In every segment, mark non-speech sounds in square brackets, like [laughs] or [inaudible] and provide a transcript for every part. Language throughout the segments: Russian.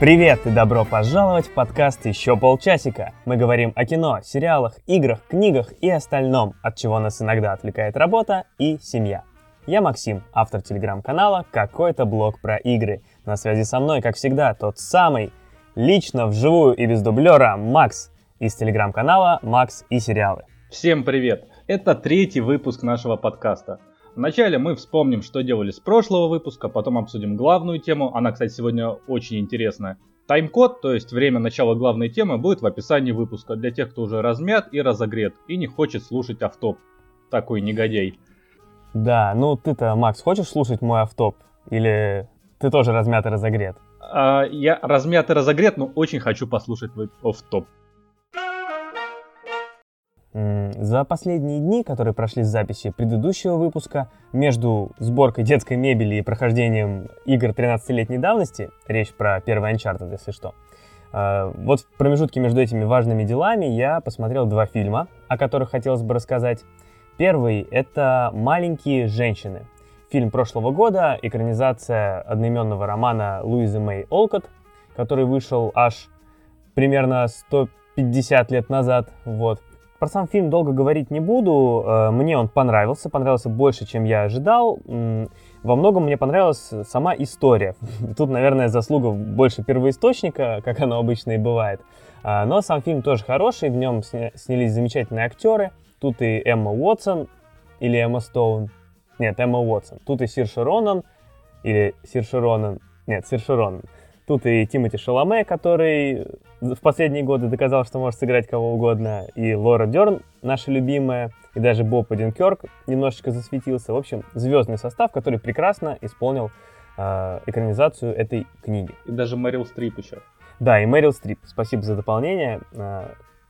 Привет и добро пожаловать в подкаст «Еще полчасика». Мы говорим о кино, сериалах, играх, книгах и остальном, от чего нас иногда отвлекает работа и семья. Я Максим, автор телеграм-канала «Какой-то блог про игры». На связи со мной, как всегда, тот самый, лично, вживую и без дублера, Макс из телеграм-канала «Макс и сериалы». Всем привет! Это третий выпуск нашего подкаста. Вначале мы вспомним, что делали с прошлого выпуска, потом обсудим главную тему. Она, кстати, сегодня очень интересная. Тайм-код, то есть время начала главной темы, будет в описании выпуска для тех, кто уже размят и разогрет и не хочет слушать автоп. Такой негодяй. Да, ну ты-то, Макс, хочешь слушать мой автоп? Или ты тоже размят и разогрет? А, я размят и разогрет, но очень хочу послушать твой автоп. За последние дни, которые прошли с записи предыдущего выпуска, между сборкой детской мебели и прохождением игр 13-летней давности, речь про первый Uncharted, если что, э, вот в промежутке между этими важными делами я посмотрел два фильма, о которых хотелось бы рассказать. Первый — это «Маленькие женщины». Фильм прошлого года, экранизация одноименного романа Луизы Мэй Олкот, который вышел аж примерно 150 лет назад, вот. Про сам фильм долго говорить не буду. Э, мне он понравился, понравился больше, чем я ожидал. Во многом мне понравилась сама история. [laughs] Тут, наверное, заслуга больше первоисточника, как оно обычно и бывает. А, но сам фильм тоже хороший, в нем снялись замечательные актеры. Тут и Эмма Уотсон, или Эмма Стоун. Нет, Эмма Уотсон. Тут и Сир Ронан, или Сир Ронан. Нет, Сир Ронан. Тут и Тимоти Шаломе, который в последние годы доказал, что может сыграть кого угодно, и Лора Дерн, наша любимая, и даже Боб Одинкерк немножечко засветился. В общем, звездный состав, который прекрасно исполнил э, экранизацию этой книги. И даже Мэрил Стрип еще. Да, и Мэрил Стрип. Спасибо за дополнение. Э,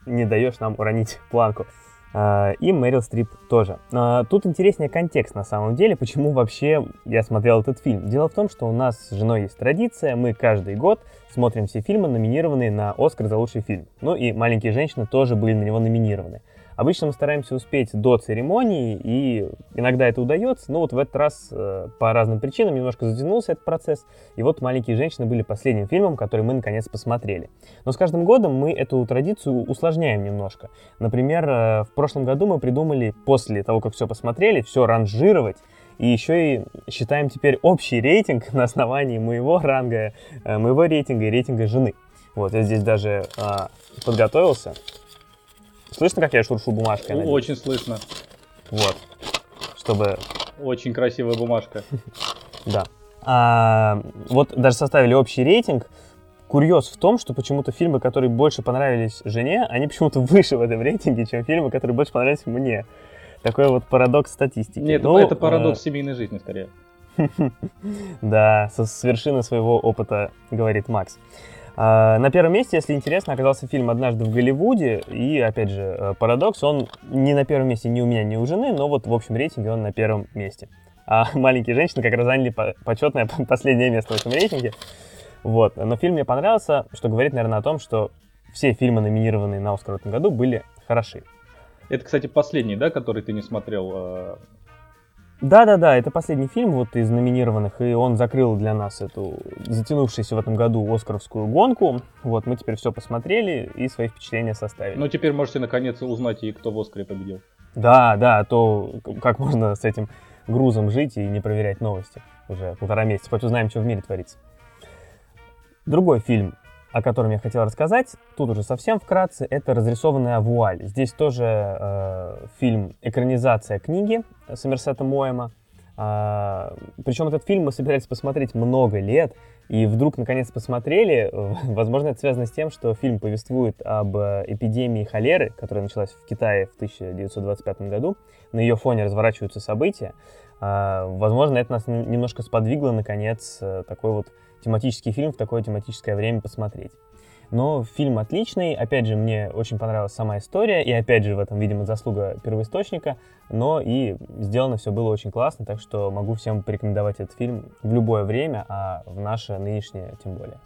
не даешь нам уронить планку. А, и Мэрил Стрип тоже. А, тут интереснее контекст на самом деле, почему вообще я смотрел этот фильм. Дело в том, что у нас с женой есть традиция, мы каждый год смотрим все фильмы, номинированные на Оскар за лучший фильм. Ну и «Маленькие женщины» тоже были на него номинированы. Обычно мы стараемся успеть до церемонии, и иногда это удается, но вот в этот раз э, по разным причинам немножко затянулся этот процесс, и вот «Маленькие женщины» были последним фильмом, который мы наконец посмотрели. Но с каждым годом мы эту традицию усложняем немножко. Например, э, в прошлом году мы придумали после того, как все посмотрели, все ранжировать, и еще и считаем теперь общий рейтинг на основании моего ранга, э, моего рейтинга и рейтинга жены. Вот, я здесь даже а, подготовился. Слышно, как я шуршу бумажкой? Надеюсь? Очень слышно. Вот. Чтобы... Очень красивая бумажка. [laughs] Да. А, вот даже составили общий рейтинг. Курьез в том, что почему-то фильмы, которые больше понравились жене, они почему-то выше в этом рейтинге, чем фильмы, которые больше понравились мне. Такой вот парадокс статистики. Нет, ну, это парадокс а... семейной жизни скорее. [laughs] Да, с вершины своего опыта, говорит Макс. А, на первом месте, если интересно, оказался фильм «Однажды в Голливуде». И, опять же, э, парадокс, он не на первом месте ни у меня, ни у жены, но вот в общем рейтинге он на первом месте. А [laughs] «Маленькие женщины» как раз заняли почетное [laughs] последнее место в этом рейтинге. Вот. Но фильм мне понравился, что говорит, наверное, о том, что все фильмы, номинированные на «Оскар» в этом году, были хороши. Это, кстати, последний, да, который ты не смотрел э, да-да-да, это последний фильм вот из номинированных, и он закрыл для нас эту затянувшуюся в этом году Оскаровскую гонку. Вот, мы теперь все посмотрели и свои впечатления составили. Ну, теперь можете наконец узнать и кто в Оскаре победил. Да, да, а то как можно с этим грузом жить и не проверять новости уже полтора месяца, хоть узнаем, что в мире творится. Другой фильм о котором я хотел рассказать, тут уже совсем вкратце, это «Разрисованная вуаль». Здесь тоже э, фильм экранизация книги Сомерсета Моэма. А, причем этот фильм мы собирались посмотреть много лет, и вдруг наконец посмотрели. [laughs] Возможно, это связано с тем, что фильм повествует об эпидемии холеры, которая началась в Китае в 1925 году. На ее фоне разворачиваются события. А, возможно, это нас немножко сподвигло, наконец, э, такой вот тематический фильм в такое тематическое время посмотреть. Но фильм отличный, опять же, мне очень понравилась сама история, и опять же, в этом, видимо, заслуга первоисточника, но и сделано все было очень классно, так что могу всем порекомендовать этот фильм в любое время, а в наше нынешнее тем более.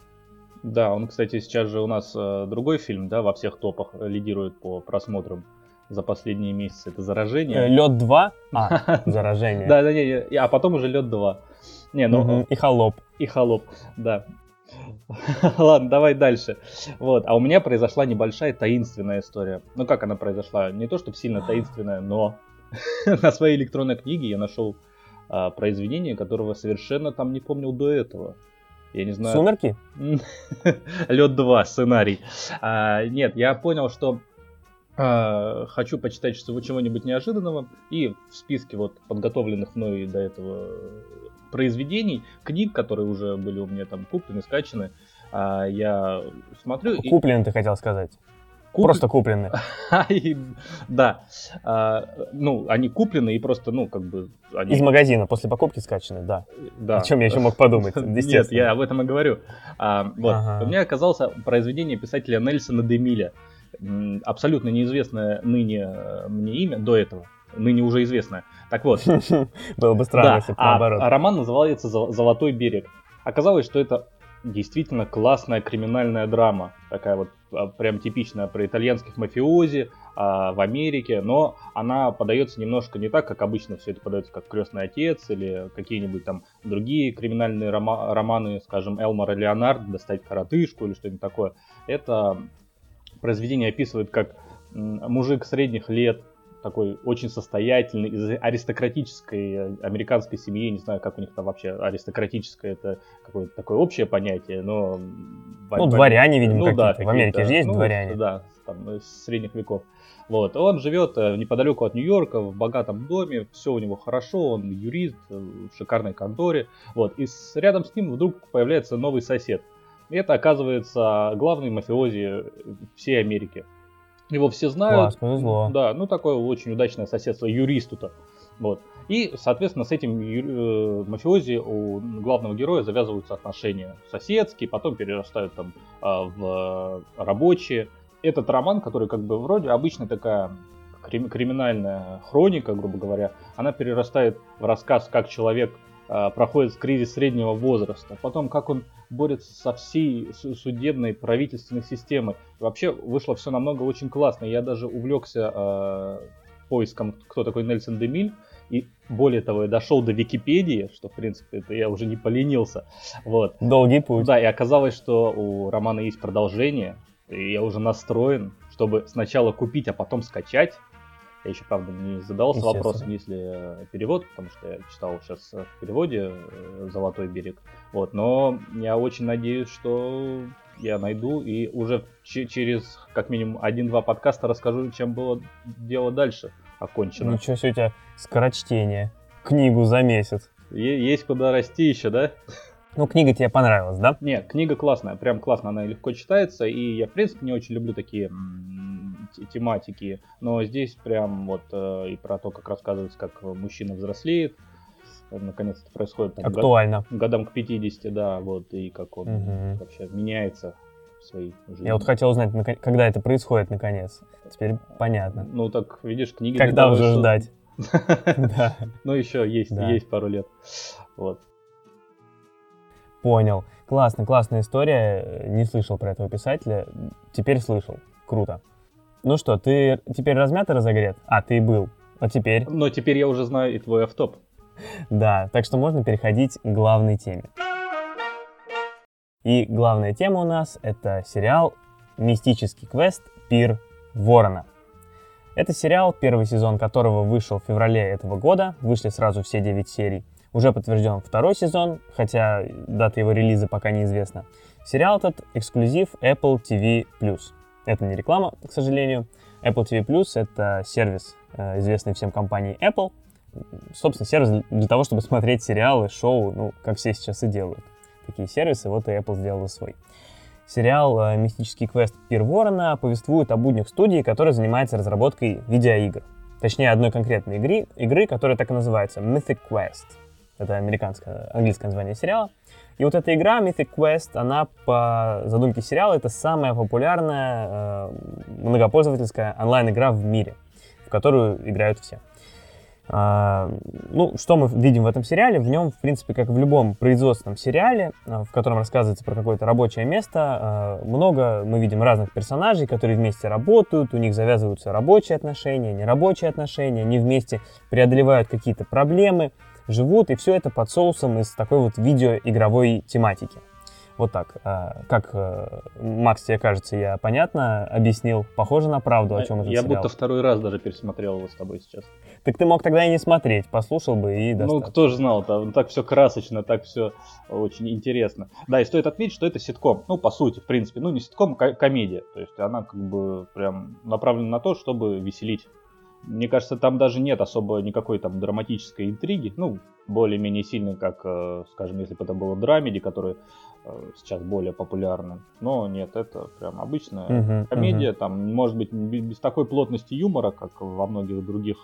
Да, он, кстати, сейчас же у нас э, другой фильм, да, во всех топах лидирует по просмотрам за последние месяцы. Это «Заражение». Э, Лед 2? А, [laughs] «Заражение». Да, да, а потом уже Лед 2. Не, ну... И «Холоп». И «Холоп», да. [laughs] Ладно, давай дальше. Вот, а у меня произошла небольшая таинственная история. Ну как она произошла? Не то, чтобы сильно таинственная, но [laughs] на своей электронной книге я нашел а, произведение, которого совершенно там не помнил до этого. Я не знаю. Сумерки? [laughs] Лед 2, сценарий. А, нет, я понял, что а, хочу почитать чего-нибудь неожиданного. И в списке вот подготовленных мной до этого произведений, книг, которые уже были у меня там куплены, скачаны, а, я смотрю... Куплены, и... ты хотел сказать. Куп... Просто куплены. [laughs] да. А, ну, они куплены и просто, ну, как бы... Из магазина, после покупки скачаны, да. да. О чем я еще мог подумать, [laughs] Нет, я об этом и говорю. А, вот. У меня оказалось произведение писателя Нельсона Демиля. Абсолютно неизвестное ныне э, мне имя до этого ныне уже известное. Так вот. [laughs] Было бы странно, если бы а, наоборот. А роман называется «Золотой берег». Оказалось, что это действительно классная криминальная драма. Такая вот а, прям типичная про итальянских мафиози а, в Америке, но она подается немножко не так, как обычно все это подается, как «Крестный отец» или какие-нибудь там другие криминальные рома- романы, скажем, Элмара Леонард, «Достать коротышку» или что-нибудь такое. Это произведение описывает как мужик средних лет, такой очень состоятельный, из аристократической э, американской семьи, не знаю, как у них там вообще аристократическое, это какое-то такое общее понятие, но... Ну, дворяне, видимо, ну, да, в Америке же есть ну, дворяне. Да, там, из средних веков. Вот. Он живет э, неподалеку от Нью-Йорка, в богатом доме, все у него хорошо, он юрист э, в шикарной конторе. Вот. И с, рядом с ним вдруг появляется новый сосед. И это оказывается главный мафиози всей Америки. Его все знают. Класс, повезло. Да, ну такое очень удачное соседство юристу-то. Вот. И, соответственно, с этим э, мафиози у главного героя завязываются отношения соседские, потом перерастают там э, в рабочие. Этот роман, который как бы вроде обычно такая крим- криминальная хроника, грубо говоря, она перерастает в рассказ, как человек э, проходит кризис среднего возраста, потом как он борется со всей судебной правительственной системой. вообще вышло все намного очень классно. Я даже увлекся э, поиском, кто такой Нельсон Демиль. И более того, я дошел до Википедии, что, в принципе, это я уже не поленился. Вот. Долгий путь. Да, и оказалось, что у романа есть продолжение. И я уже настроен, чтобы сначала купить, а потом скачать. Я еще, правда, не задавался вопросом, есть ли э, перевод, потому что я читал сейчас в переводе э, «Золотой берег». Вот, но я очень надеюсь, что я найду и уже через как минимум один-два подкаста расскажу, чем было дело дальше окончено. Ничего себе у тебя скорочтение. Книгу за месяц. Есть куда расти еще, да? Ну, книга тебе понравилась, да? Нет, книга классная, прям классно, она легко читается, и я, в принципе, не очень люблю такие тематики, но здесь прям вот э, и про то, как рассказывается, как мужчина взрослеет, наконец это происходит там, Актуально. Год, годам к 50, да, вот, и как он угу. вообще меняется в своей жизни. Я вот хотел узнать, когда это происходит, наконец. Теперь понятно. Ну, так, видишь, книги... Когда уже ждать? [laughs] [laughs] Ну, еще есть, есть пару лет. Вот. Понял. Классно, классная история. Не слышал про этого писателя. Теперь слышал. Круто. Ну что, ты теперь размятый разогрет? А, ты был. А теперь? Но теперь я уже знаю и твой автоп. Да, так что можно переходить к главной теме. И главная тема у нас это сериал «Мистический квест. Пир Ворона». Это сериал, первый сезон которого вышел в феврале этого года, вышли сразу все 9 серий. Уже подтвержден второй сезон, хотя дата его релиза пока неизвестна. Сериал этот эксклюзив Apple TV+. Это не реклама, к сожалению. Apple TV это сервис, э, известный всем компании Apple. Собственно, сервис для того, чтобы смотреть сериалы, шоу, ну, как все сейчас и делают. Такие сервисы, вот и Apple сделала свой. Сериал э, «Мистический квест Пир Ворона» повествует о буднях студии, которая занимается разработкой видеоигр. Точнее, одной конкретной игры, игры, которая так и называется — Mythic Quest. Это американское, английское название сериала. И вот эта игра Mythic Quest, она по задумке сериала это самая популярная э, многопользовательская онлайн-игра в мире, в которую играют все. А, ну, что мы видим в этом сериале? В нем, в принципе, как в любом производственном сериале, э, в котором рассказывается про какое-то рабочее место, э, много мы видим разных персонажей, которые вместе работают, у них завязываются рабочие отношения, нерабочие отношения, они вместе преодолевают какие-то проблемы, живут, и все это под соусом из такой вот видеоигровой тематики. Вот так. А, как, э, Макс, тебе кажется, я понятно объяснил? Похоже на правду, о чем этот Я сериал? будто второй раз даже пересмотрел его с тобой сейчас. Так ты мог тогда и не смотреть, послушал бы и Ну, достаточно. кто же знал, там так все красочно, так все очень интересно. Да, и стоит отметить, что это ситком. Ну, по сути, в принципе, ну, не ситком, а комедия. То есть она как бы прям направлена на то, чтобы веселить. Мне кажется, там даже нет особо никакой там драматической интриги. Ну, более-менее сильной, как, э, скажем, если бы это было драмеди, который э, сейчас более популярны. Но нет, это прям обычная Мгм, комедия. Там, может быть, бе- без такой плотности юмора, как во многих других.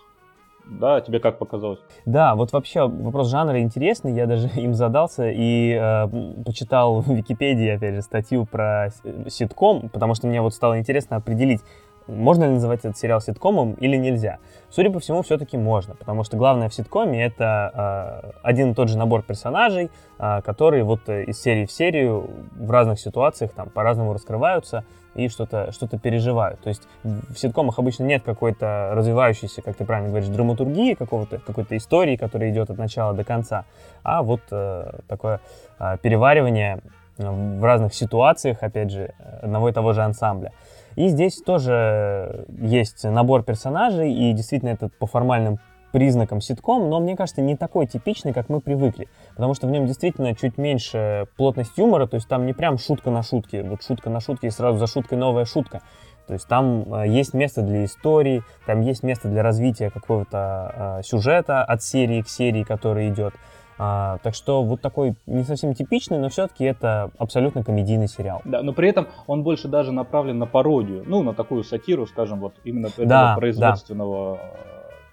Да, тебе как показалось? Да, вот вообще вопрос жанра интересный, я даже [laughs] им задался и э, почитал в Википедии, опять же, статью про ситком, потому что мне вот стало интересно определить, можно ли называть этот сериал ситкомом или нельзя. Судя по всему, все-таки можно, потому что главное в ситкоме это э, один и тот же набор персонажей, э, которые вот э, из серии в серию в разных ситуациях там по-разному раскрываются и что-то что переживают. То есть в ситкомах обычно нет какой-то развивающейся, как ты правильно говоришь, драматургии, какого-то, какой-то истории, которая идет от начала до конца, а вот э, такое э, переваривание в разных ситуациях, опять же, одного и того же ансамбля. И здесь тоже есть набор персонажей, и действительно это по формальным признакам ситком, но мне кажется, не такой типичный, как мы привыкли. Потому что в нем действительно чуть меньше плотность юмора, то есть там не прям шутка на шутке, вот шутка на шутке и сразу за шуткой новая шутка. То есть там э, есть место для истории, там есть место для развития какого-то э, сюжета от серии к серии, который идет. А, так что вот такой не совсем типичный, но все-таки это абсолютно комедийный сериал. Да, но при этом он больше даже направлен на пародию, ну, на такую сатиру, скажем, вот именно этого Да, производственного,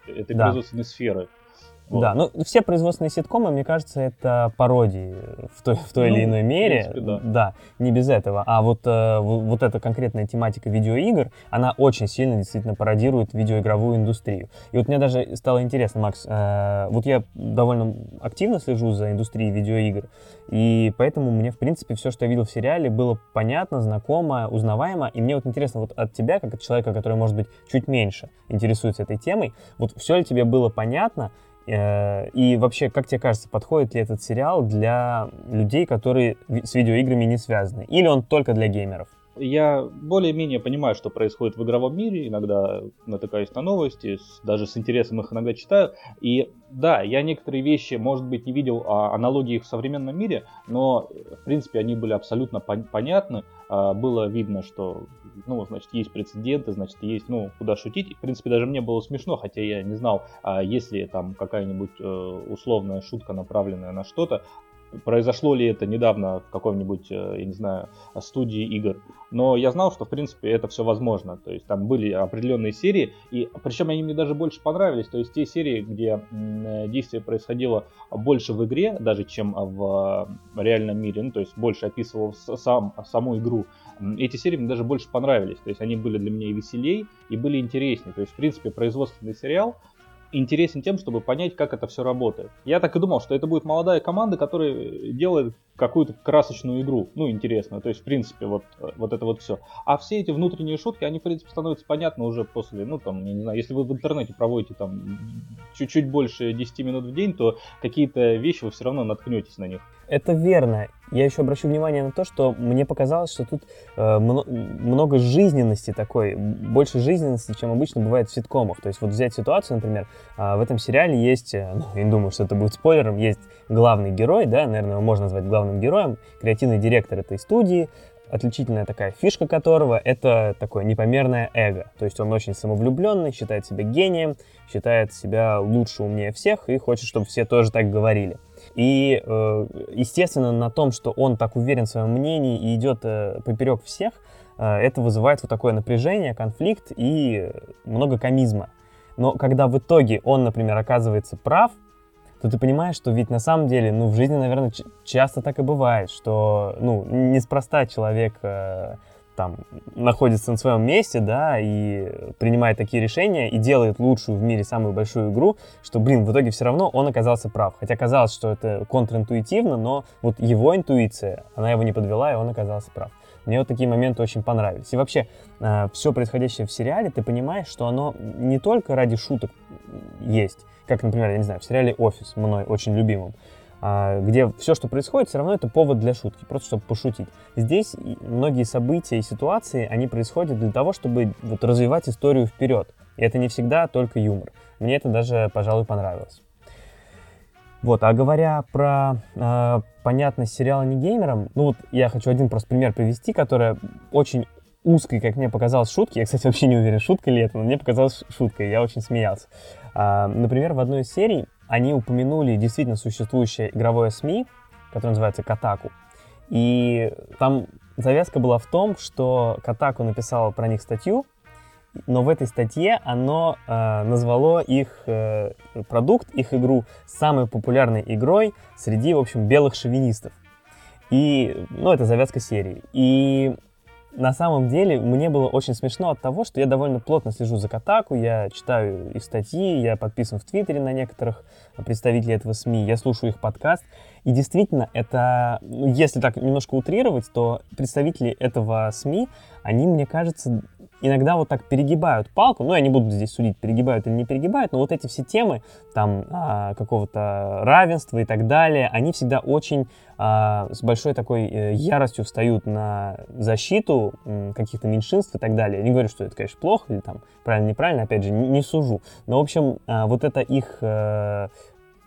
э, этой Да. производственной сферы. Вот. Да, ну все производственные ситкомы, мне кажется, это пародии в той, в той Ну, или иной мере. принципе, да. не без этого. А вот, э, вот, эта конкретная тематика видеоигр, она очень сильно действительно пародирует видеоигровую индустрию. И вот мне даже стало интересно, Макс, э, вот я довольно активно слежу за индустрией видеоигр, и поэтому мне, в принципе, все, что я видел в сериале, было понятно, знакомо, узнаваемо. И мне вот интересно вот от тебя, как от человека, который, может быть, чуть меньше интересуется этой темой, вот все ли тебе было понятно, И вообще, как тебе кажется, подходит ли этот сериал для людей, которые с видеоиграми не связаны? Или он только для геймеров? Я более-менее понимаю, что происходит в игровом мире, иногда натыкаюсь на новости, даже с интересом их иногда читаю. И да, я некоторые вещи, может быть, не видел а, аналогии их в современном мире, но, в принципе, они были абсолютно пон- понятны. А, было видно, что, ну, значит, есть прецеденты, значит, есть, ну, куда шутить. В принципе, даже мне было смешно, хотя я не знал, а есть там какая-нибудь э, условная шутка, направленная на что-то. Произошло ли это недавно в каком-нибудь, э, я не знаю, студии игр. Но я знал, что, в принципе, это все возможно. То есть там были определенные серии, и причем они мне даже больше понравились. То есть те серии, где э, действие происходило больше в игре, даже чем в э, реальном мире, ну, то есть больше описывал сам, саму игру, эти серии мне даже больше понравились. То есть они были для меня и веселей, и были интереснее. То есть, в принципе, производственный сериал интересен тем, чтобы понять, как это все работает. Я так и думал, что это будет молодая команда, которая делает какую-то красочную игру, ну, интересную. То есть, в принципе, вот, э, вот это вот все. А все эти внутренние шутки, они, в принципе, становятся понятны уже после, ну, там, я не знаю, если вы в интернете проводите там чуть-чуть больше 10 минут в день, то какие-то вещи вы все равно наткнетесь на них. Это верно. Я еще обращу внимание на то, что мне показалось, что тут э, мно- много жизненности такой, больше жизненности, чем обычно бывает в ситкомах. То есть вот взять ситуацию, например, а, в этом сериале есть, э, ну, я не думаю, что это будет спойлером, есть главный герой, да, наверное, его можно назвать главным героем, креативный директор этой студии, отличительная такая фишка которого это такое непомерное эго. То есть он очень самовлюбленный, считает себя гением, считает себя лучше, умнее всех и хочет, чтобы все тоже так говорили. И, э, естественно, на том, что он так уверен в своем мнении и идет э, поперек всех, э, это вызывает вот такое напряжение, конфликт и много комизма. Но когда в итоге он, например, оказывается прав, то ты понимаешь, что ведь на самом деле, ну, в жизни, наверное, часто так и бывает, что, ну, неспроста человек там находится на своем месте, да, и принимает такие решения и делает лучшую в мире самую большую игру, что, блин, в итоге все равно он оказался прав. Хотя казалось, что это контринтуитивно, но вот его интуиция, она его не подвела, и он оказался прав. Мне вот такие моменты очень понравились. И вообще, все происходящее в сериале, ты понимаешь, что оно не только ради шуток есть, как, например, я не знаю, в сериале «Офис», мной очень любимым, где все, что происходит, все равно это повод для шутки, просто чтобы пошутить. Здесь многие события и ситуации, они происходят для того, чтобы вот развивать историю вперед. И это не всегда только юмор. Мне это даже, пожалуй, понравилось. Вот, а говоря про э, понятность сериала не геймерам, ну вот я хочу один просто пример привести, который очень узкой, как мне показалось, шутки. Я, кстати, вообще не уверен, шутка ли это, но мне показалось шуткой, я очень смеялся. А, например, в одной из серий они упомянули действительно существующее игровое СМИ, которое называется Катаку. И там завязка была в том, что Катаку написала про них статью, но в этой статье оно э, назвало их э, продукт, их игру самой популярной игрой среди, в общем, белых шовинистов. И, ну, это завязка серии. И на самом деле мне было очень смешно от того, что я довольно плотно слежу за Катаку, я читаю их статьи, я подписан в Твиттере на некоторых представителей этого СМИ, я слушаю их подкаст. И действительно, это, ну, если так немножко утрировать, то представители этого СМИ, они, мне кажется, иногда вот так перегибают палку, ну, я не буду здесь судить, перегибают или не перегибают, но вот эти все темы, там, а, какого-то равенства и так далее, они всегда очень а, с большой такой э, яростью встают на защиту каких-то меньшинств и так далее. Я не говорю, что это, конечно, плохо или там правильно-неправильно, опять же, не, не сужу, но, в общем, а, вот это их э,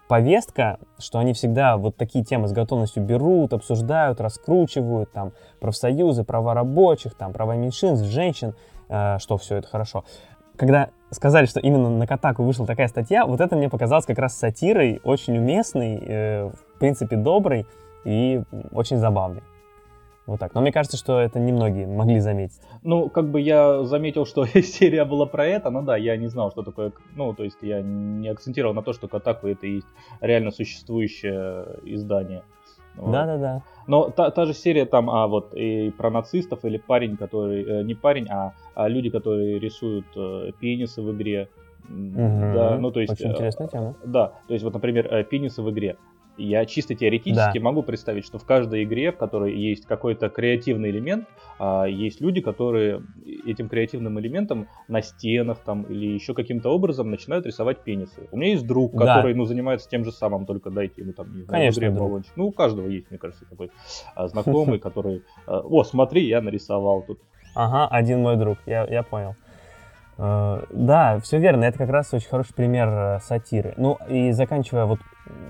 повестка, что они всегда вот такие темы с готовностью берут, обсуждают, раскручивают, там, профсоюзы, права рабочих, там, права меньшинств, женщин, что все это хорошо. Когда сказали, что именно на Катаку вышла такая статья, вот это мне показалось как раз сатирой, очень уместной, э, в принципе, доброй и очень забавной. Вот так. Но мне кажется, что это немногие могли заметить. Ну, как бы я заметил, что [laughs] серия была про это, но да, я не знал, что такое... Ну, то есть я не акцентировал на то, что Катаку это и есть реально существующее издание. Да-да-да. Но та, та же серия там, а вот и про нацистов или парень, который... Э, не парень, а, а люди, которые рисуют э, пенисы в игре. Угу. Да, ну то есть... Очень интересная тема. Да, то есть вот, например, э, пенисы в игре. Я чисто теоретически да. могу представить, что в каждой игре, в которой есть какой-то креативный элемент, а, есть люди, которые этим креативным элементом на стенах там или еще каким-то образом начинают рисовать пенисы. У меня есть друг, да. который ну, занимается тем же самым, только дайте ему там, не знаю, Конечно, баллончик. Ну, у каждого есть, мне кажется, такой а, знакомый, [laughs] который... А, О, смотри, я нарисовал тут. Ага, один мой друг, я, я понял. Uh, да, все верно, это как раз очень хороший пример uh, сатиры. Ну и заканчивая вот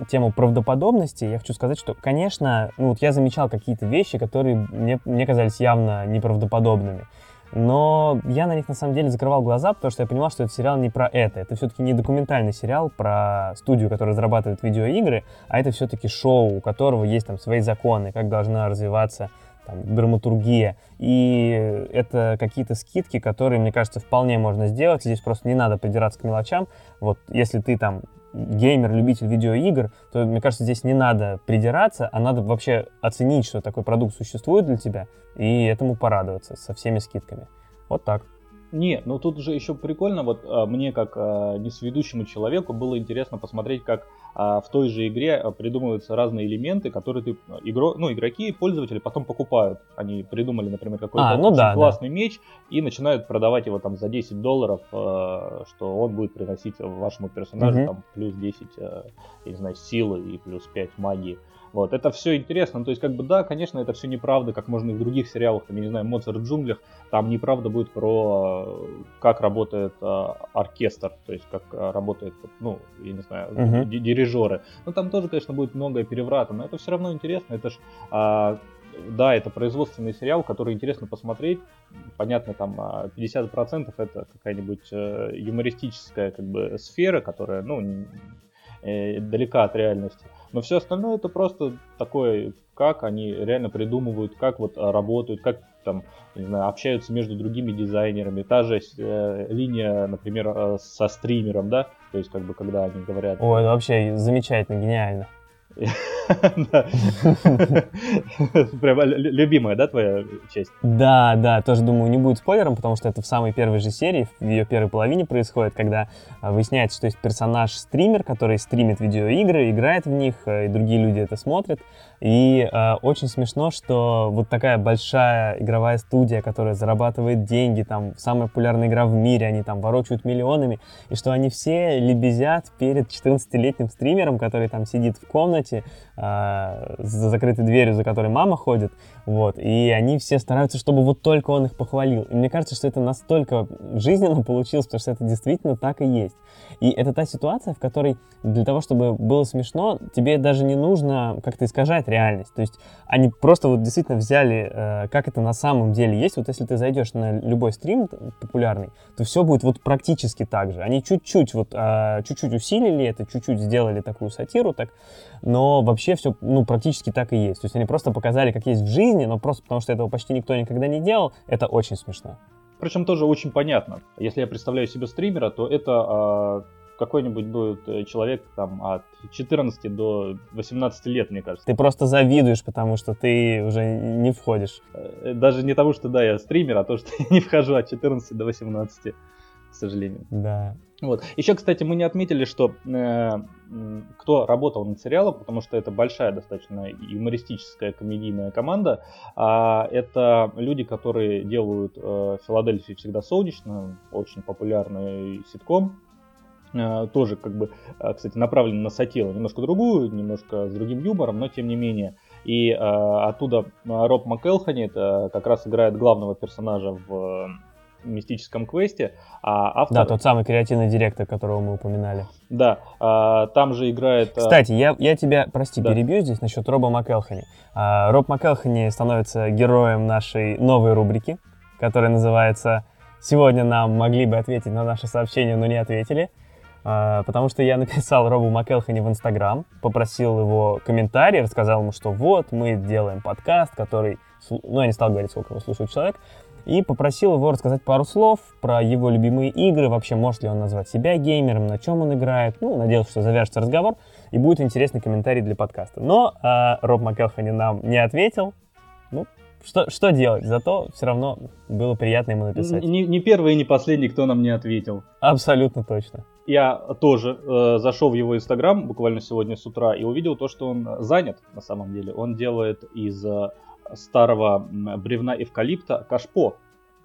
тему правдоподобности, я хочу сказать, что, конечно, ну вот я замечал какие-то вещи, которые мне, мне казались явно неправдоподобными. Но я на них на самом деле закрывал глаза, потому что я понимал, что этот сериал не про это. Это все-таки не документальный сериал про студию, которая разрабатывает видеоигры, а это все-таки шоу, у которого есть там свои законы, как должна развиваться там, драматургия. И это какие-то скидки, которые, мне кажется, вполне можно сделать. Здесь просто не надо придираться к мелочам. Вот если ты там геймер, любитель видеоигр, то, мне кажется, здесь не надо придираться, а надо вообще оценить, что такой продукт существует для тебя, и этому порадоваться со всеми скидками. Вот так. Не, ну тут же еще прикольно, вот а, мне как а, несведущему человеку было интересно посмотреть, как а, в той же игре а, придумываются разные элементы, которые ты, игро, ну, игроки, пользователи потом покупают. Они придумали, например, какой-то а, ну да, классный да. меч и начинают продавать его там за 10 долларов, а, что он будет приносить вашему персонажу угу. там плюс 10, а, я не знаю, силы и плюс 5 магии. Вот, это все интересно. Ну, то есть, как бы, да, конечно, это все неправда, как можно и в других сериалах, там, я не знаю, Моцарт в джунглях, там неправда будет про как работает э, оркестр, то есть, как работает, ну, я не знаю, uh-huh. Дирижеры. Ну, там тоже, конечно, будет многое переврата, но это все равно интересно. Это ж, э, да, это производственный сериал, который интересно посмотреть. Понятно, там 50% это какая-нибудь э, юмористическая как бы сфера, которая, ну, э, далека от реальности. Но все остальное это просто такое, как они реально придумывают, как вот а, работают, как там, не знаю, общаются между другими дизайнерами. Та же э, линия, например, э, со стримером, да, то есть как бы когда они говорят... Ой, это вообще замечательно, гениально. [laughs] Прям любимая, да, твоя часть? Да, да, тоже думаю, не будет спойлером, потому что это в самой первой же серии, в ее первой половине происходит, когда а, выясняется, что есть персонаж-стример, который стримит видеоигры, играет в них, э, и другие люди это смотрят. И э, очень смешно, что вот такая большая игровая студия, которая зарабатывает деньги, там, самая популярная игра в мире, они там ворочают миллионами, и что они все лебезят перед 14-летним стримером, который там сидит в комнате, э, за закрытой дверью, за которой мама ходит, вот, и они все стараются, чтобы вот только он их похвалил. И мне кажется, что это настолько жизненно получилось, потому что это действительно так и есть. И это та ситуация, в которой для того, чтобы было смешно, тебе даже не нужно как-то искажать реальность. То есть они просто вот действительно взяли, э, как это на самом деле есть. Вот если ты зайдешь на любой стрим популярный, то все будет вот практически так же. Они чуть-чуть вот, э, чуть-чуть усилили это, чуть-чуть сделали такую сатиру, так, но вообще все, ну, практически так и есть. То есть они просто показали, как есть в жизни, но просто потому что этого почти никто никогда не делал, это очень смешно. Причем тоже очень понятно. Если я представляю себе стримера, то это э, какой-нибудь будет э, человек там от 14 до 18 лет, мне кажется. Ты просто завидуешь, потому что ты уже не входишь. Э, даже не тому, что да, я стример, а то, что [laughs] я не вхожу от 14 до 18 к сожалению. Да. Вот. Еще, кстати, мы не отметили, что э, кто работал над сериалом, потому что это большая достаточно юмористическая комедийная команда. А это люди, которые делают э, Филадельфию всегда солнечно, очень популярный ситком. Э, тоже, как бы, э, кстати, направлен на сатиру, немножко другую, немножко с другим юмором, но тем не менее. И э, оттуда Роб МакЭлхани, это как раз играет главного персонажа в мистическом квесте. А автор... Да, тот самый креативный директор, которого мы упоминали. Да, а, там же играет... А, Кстати, я, я тебя, прости, да. перебью здесь насчет Роба МакЭлхани. А, Роб МакЭлхани становится героем нашей новой рубрики, которая называется «Сегодня нам могли бы ответить на наше сообщение, но не ответили». А, потому что я написал Робу МакЭлхани в Инстаграм, попросил его комментарий, рассказал ему, что вот, мы делаем подкаст, который... Ну, я не стал говорить, сколько его слушает человек, и попросил его рассказать пару слов про его любимые игры, вообще может ли он назвать себя геймером, на чем он играет. Ну, надеялся, что завяжется разговор и будет интересный комментарий для подкаста. Но э, Роб МакЭлхани нам не ответил. Ну, что, что делать? Зато все равно было приятно ему написать. Не, не первый и не последний, кто нам не ответил. Абсолютно точно. Я тоже э, зашел в его инстаграм буквально сегодня с утра и увидел то, что он занят на самом деле. Он делает из э, старого бревна эвкалипта кашпо.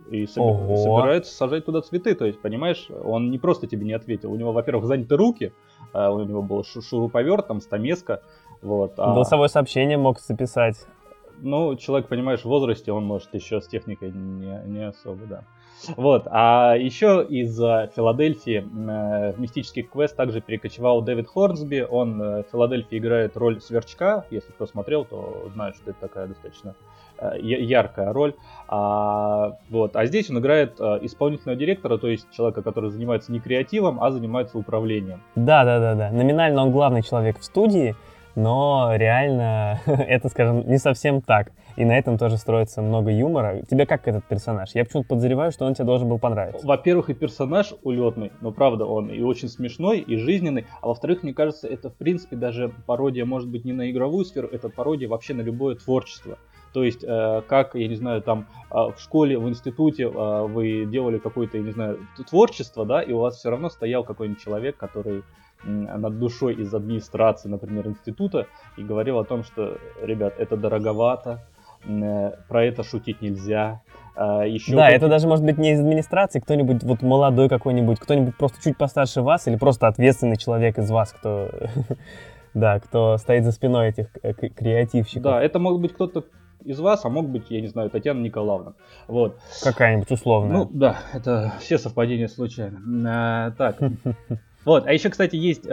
И Ого. собирается сажать туда цветы. То есть, понимаешь, он не просто тебе не ответил. У него, во-первых, заняты руки, а у него был шуруповерт, там, стамеска. Вот, а... Голосовое сообщение мог записать. Ну, человек, понимаешь, в возрасте, он может еще с техникой не, не особо, да. Вот. А еще из Филадельфии э, в мистический квест также перекочевал Дэвид Хорнсби. Он э, в Филадельфии играет роль сверчка. Если кто смотрел, то знает, что это такая достаточно э, яркая роль. А, вот. а здесь он играет исполнительного директора, то есть человека, который занимается не креативом, а занимается управлением. Да, да, да, да. Номинально он главный человек в студии, но реально [laughs] это, скажем, не совсем так. И на этом тоже строится много юмора. Тебе как этот персонаж? Я почему-то подозреваю, что он тебе должен был понравиться. Во-первых, и персонаж улетный, но правда он и очень смешной, и жизненный. А во-вторых, мне кажется, это в принципе даже пародия, может быть, не на игровую сферу, это пародия вообще на любое творчество. То есть, э, как, я не знаю, там э, в школе, в институте э, вы делали какое-то, я не знаю, творчество, да, и у вас все равно стоял какой-нибудь человек, который над душой из администрации, например, института, и говорил о том, что, ребят, это дороговато, э, про это шутить нельзя. А, Еще да, это даже может быть не из администрации, кто-нибудь вот молодой какой-нибудь, кто-нибудь просто чуть постарше вас или просто ответственный человек из вас, кто, [laughs] да, кто стоит за спиной этих креативщиков. Да, это может быть кто-то из вас, а мог быть, я не знаю, Татьяна Николаевна. Вот. Какая-нибудь условная. Ну да, это все совпадения случайно. А, так. [laughs] Вот, а еще, кстати, есть э,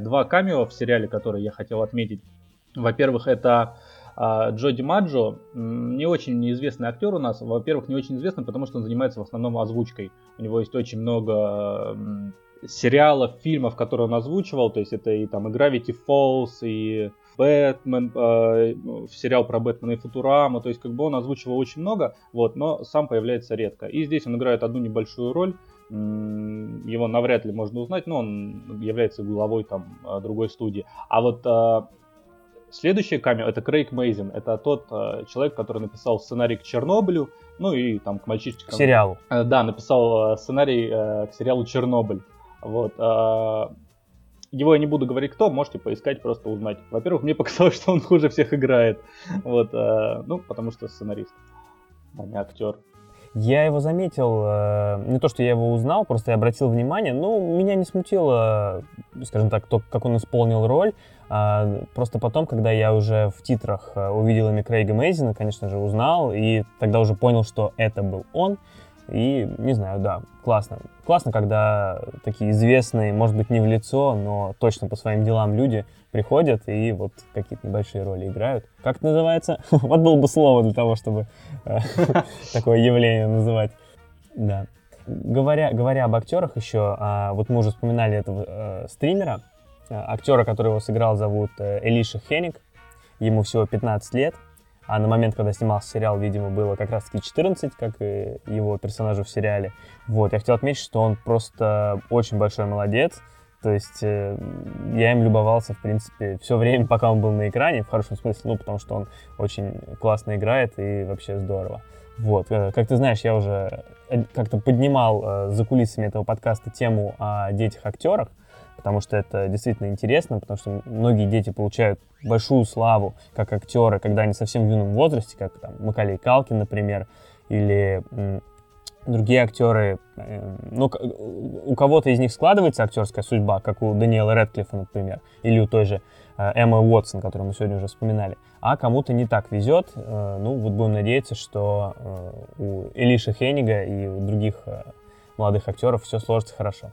два камео в сериале, которые я хотел отметить. Во-первых, это э, Джо Маджо, не очень неизвестный актер у нас. Во-первых, не очень известный, потому что он занимается в основном озвучкой. У него есть очень много э, сериалов, фильмов, которые он озвучивал. То есть это и там и Gravity Falls, и Бэтмен, э, сериал про Бэтмена и Футурама, то есть как бы он озвучивал очень много, вот, но сам появляется редко. И здесь он играет одну небольшую роль, его навряд ли можно узнать, но он является главой там а, другой студии. А вот э, следующий камео это Крейг Мейзин, это тот э, человек, который написал сценарий к Чернобылю, ну и там к мальчишечкам. К сериалу. Э, да, написал сценарий э, к сериалу Чернобыль. Вот. Э, его я не буду говорить кто, можете поискать, просто узнать. Во-первых, мне [laughs] показалось, что он хуже всех играет. Вот, э, ну, потому что сценарист, а не актер. Я его заметил, э, не то, что я его узнал, просто я обратил внимание, но меня не смутило, скажем так, то, как он исполнил роль. А, просто потом, когда я уже в титрах э, увидел имя Крейга Мейзина, конечно же, узнал, и тогда уже понял, что это был он. И, не знаю, да, классно. Классно, когда такие известные, может быть, не в лицо, но точно по своим делам люди приходят и вот какие-то небольшие роли играют. Как это называется? [laughs] Вот было бы слово для того, чтобы э, [laughs] такое явление называть. Да. Говоря, говоря об актерах еще, а, вот мы уже вспоминали этого э, стримера, Э, актера, который его сыграл, зовут Элиша Хенник. Ему всего 15 лет. А на момент, когда снимался сериал, видимо, было как раз-таки 14, как и его персонажу в сериале. Вот, я хотел отметить, что он просто очень большой молодец. То есть э, я им любовался, в принципе, все время, пока он был на экране, в хорошем смысле, ну, потому что он очень классно играет и вообще здорово. Вот, э, как ты знаешь, я уже э, как-то поднимал э, за кулисами этого подкаста тему о детях-актерах, потому что это действительно интересно, потому что многие дети получают большую славу как актеры, когда они совсем в юном возрасте, как там Макалей Калкин, например, или другие актеры, э, ну, у кого-то из них складывается актерская судьба, как у Даниэла Редклиффа, например, или у той же э, Эммы Уотсон, которую мы сегодня уже вспоминали, а кому-то не так везет. Э, ну, вот будем надеяться, что у Элиши Хеннига и у других молодых актеров все сложится хорошо.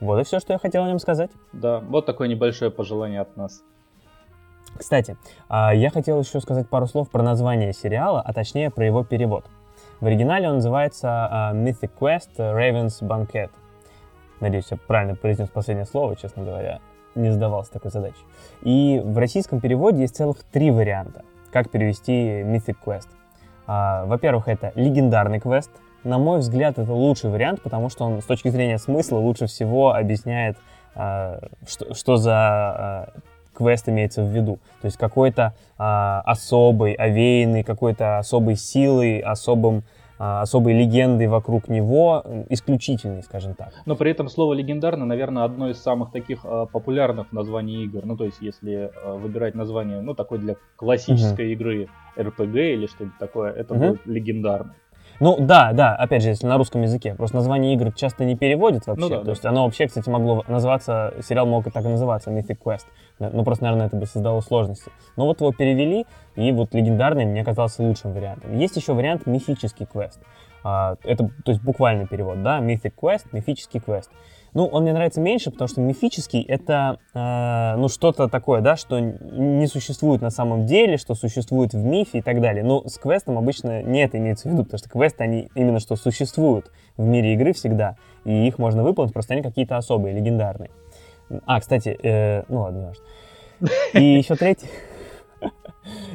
Вот и все, что я хотел о нем сказать. Да, вот такое небольшое пожелание от нас. Кстати, а, я хотел еще сказать пару слов про название сериала, а точнее про его перевод. В оригинале он называется а, Mythic Quest Raven's Banquet. Надеюсь, я правильно произнес последнее слово, честно говоря. Не задавался такой задачей. И в российском переводе есть целых три варианта, как перевести Mythic Quest. А, во-первых, это легендарный квест — на мой взгляд, это лучший вариант, потому что он с точки зрения смысла лучше всего объясняет, э, что, что за э, квест имеется в виду. То есть какой-то э, особый, овеянный, какой-то особой силой, особым особой легендой вокруг него, исключительный, скажем так. Но при этом слово легендарно, наверное, одно из самых таких популярных названий игр. Ну, то есть, если выбирать название, ну, такой для классической uh-huh. игры RPG или что-нибудь такое, это uh-huh. будет легендарный. Ну да, да, опять же, если на русском языке. Просто название игр часто не переводят вообще. Ну, да, То да. есть оно вообще, кстати, могло называться, сериал мог и так и называться, Mythic Quest. Ну просто, наверное, это бы создало сложности. Но вот его перевели, и вот легендарный мне казался лучшим вариантом. Есть еще вариант мифический квест. А, это, то есть буквальный перевод, да, Mythic Quest, мифический квест. Ну, он мне нравится меньше, потому что мифический это, э, ну, что-то такое, да, что не существует на самом деле, что существует в мифе и так далее. Но с квестом обычно не это имеется в виду, потому что квесты, они именно что существуют в мире игры всегда, и их можно выполнить, просто они какие-то особые, легендарные. А, кстати, э, ну ладно, не важно. И еще третий... [laughs]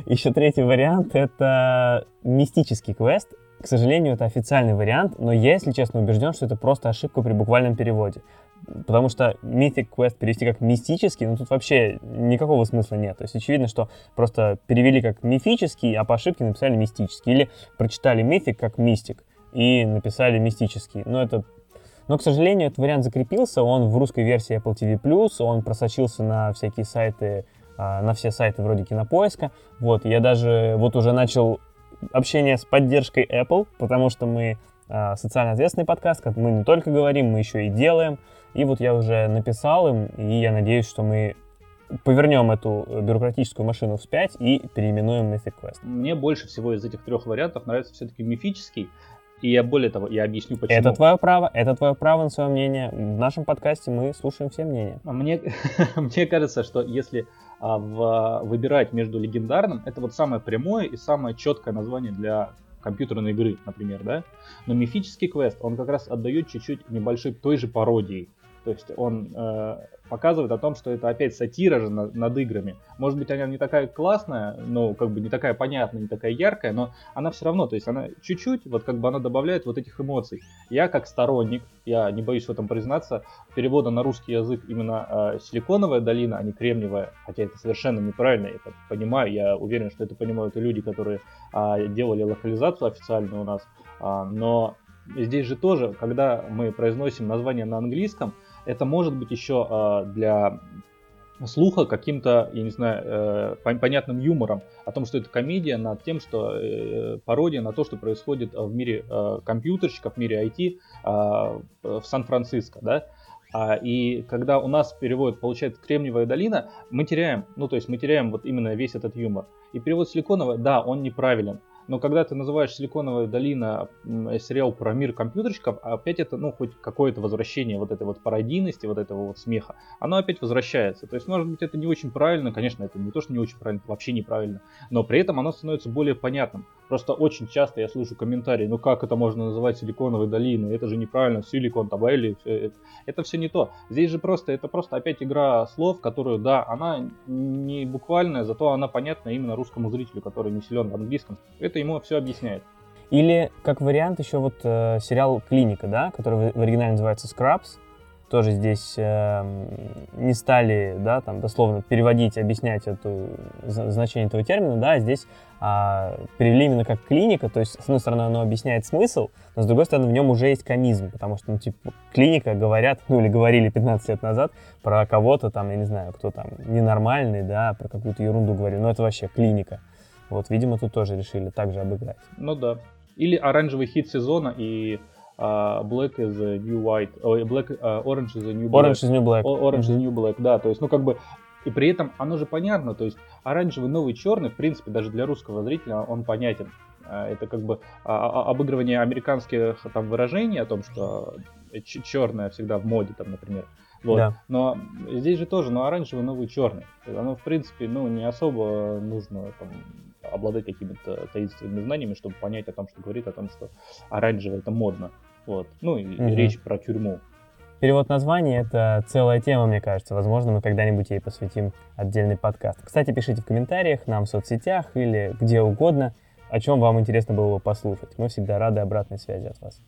Еще третий вариант — это мистический квест. К сожалению, это официальный вариант, но я, если честно, убежден, что это просто ошибка при буквальном переводе. Потому что Mythic Quest перевести как мистический, ну тут вообще никакого смысла нет. То есть очевидно, что просто перевели как мифический, а по ошибке написали мистический. Или прочитали Mythic как мистик и написали мистический. Но это но, к сожалению, этот вариант закрепился, он в русской версии Apple TV+, он просочился на всякие сайты, а, на все сайты вроде Кинопоиска. Вот, я даже вот уже начал общение с поддержкой Apple, потому что мы э, социально ответственный подкаст, как мы не только говорим, мы еще и делаем. И вот я уже написал им, и я надеюсь, что мы повернем эту бюрократическую машину вспять и переименуем Mythic Quest. Мне больше всего из этих трех вариантов нравится все-таки мифический. И я более того, я объясню почему. Это твое право, это твое право на свое мнение. В нашем подкасте мы слушаем все мнения. А мне, [laughs] мне кажется, что если а, в, выбирать между легендарным, это вот самое прямое и самое четкое название для компьютерной игры, например, да. Но мифический квест, он как раз отдает чуть-чуть небольшой той же пародии. То есть он э, показывает о том, что это опять сатира же над, над играми. Может быть, она не такая классная, ну, как бы не такая понятная, не такая яркая, но она все равно, то есть она чуть-чуть, вот как бы она добавляет вот этих эмоций. Я как сторонник, я не боюсь в этом признаться, перевода на русский язык именно э, силиконовая долина, а не кремниевая, хотя это совершенно неправильно, я это понимаю, я уверен, что это понимают и люди, которые э, делали локализацию официальную у нас, э, но здесь же тоже, когда мы произносим название на английском, это может быть еще э, для слуха каким-то, я не знаю, э, понятным юмором о том, что это комедия над тем, что э, пародия на то, что происходит в мире э, компьютерщиков, в мире IT э, в Сан-Франциско, да. А, и когда у нас перевод получается Кремниевая долина, мы теряем, ну то есть мы теряем вот именно весь этот юмор. И перевод Силиконовая, да, он неправилен. Но когда ты называешь «Силиконовая долина» сериал про мир компьютерщиков, опять это, ну, хоть какое-то возвращение вот этой вот пародийности, вот этого вот смеха, оно опять возвращается. То есть, может быть, это не очень правильно, конечно, это не то, что не очень правильно, это вообще неправильно, но при этом оно становится более понятным. Просто очень часто я слышу комментарии, ну как это можно называть Силиконовой долиной, это же неправильно, Силикон, Табайли, это, это все не то. Здесь же просто, это просто опять игра слов, которую, да, она не буквальная, зато она понятна именно русскому зрителю, который не силен в английском это ему все объясняет. Или как вариант еще вот э, сериал «Клиника», да, который в, в оригинале называется «Scrubs», тоже здесь э, не стали, да, там дословно переводить, объяснять это значение этого термина, да, а здесь а, перевели именно как клиника, то есть, с одной стороны, оно объясняет смысл, но с другой стороны, в нем уже есть комизм, потому что, ну, типа, клиника говорят, ну, или говорили 15 лет назад про кого-то там, я не знаю, кто там ненормальный, да, про какую-то ерунду говорили, но это вообще клиника. Вот, видимо, тут тоже решили также обыграть. Ну да. Или оранжевый хит сезона и uh, Black is the New White, Black, uh, Orange is the New Black. Orange is New Black. Orange is New Black, да, то есть, ну как бы, и при этом оно же понятно, то есть оранжевый, новый, черный, в принципе, даже для русского зрителя он понятен. Это как бы обыгрывание американских там выражений о том, что черное всегда в моде, там, например. Вот. Да. Но здесь же тоже, ну, оранжевый, новый, черный. Оно, в принципе, ну, не особо нужно там, обладать какими-то таинственными знаниями, чтобы понять о том, что говорит о том, что оранжевый это модно. Вот. Ну и угу. речь про тюрьму. Перевод названия — это целая тема, мне кажется. Возможно, мы когда-нибудь ей посвятим отдельный подкаст. Кстати, пишите в комментариях нам в соцсетях или где угодно, о чем вам интересно было бы послушать. Мы всегда рады обратной связи от вас,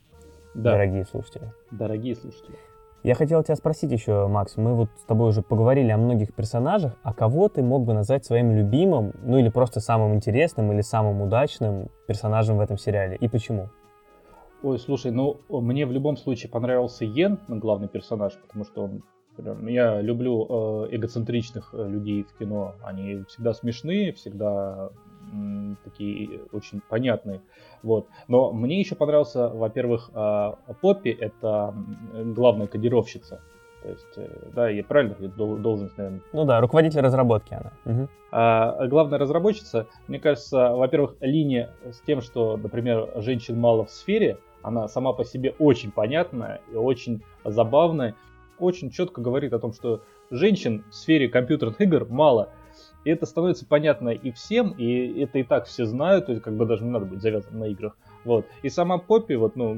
да. дорогие слушатели. Дорогие слушатели. Я хотел тебя спросить еще, Макс, мы вот с тобой уже поговорили о многих персонажах, а кого ты мог бы назвать своим любимым, ну или просто самым интересным или самым удачным персонажем в этом сериале, и почему? Ой, слушай, ну мне в любом случае понравился Йен, главный персонаж, потому что он я люблю э, эгоцентричных э, людей в кино. Они всегда смешные, всегда такие очень понятные. Вот. Но мне еще понравился, во-первых, Поппи, это главная кодировщица. То есть, э, да, я правильно должность, наверное. Ну да, руководитель разработки она. Угу. А, главная разработчица, мне кажется, во-первых, линия с тем, что, например, женщин мало в сфере, она сама по себе очень понятная и очень забавная, очень четко говорит о том, что женщин в сфере компьютерных игр мало. И это становится понятно и всем, и это и так все знают, то есть как бы даже не надо быть завязанным на играх. Вот. И сама Поппи, вот, ну,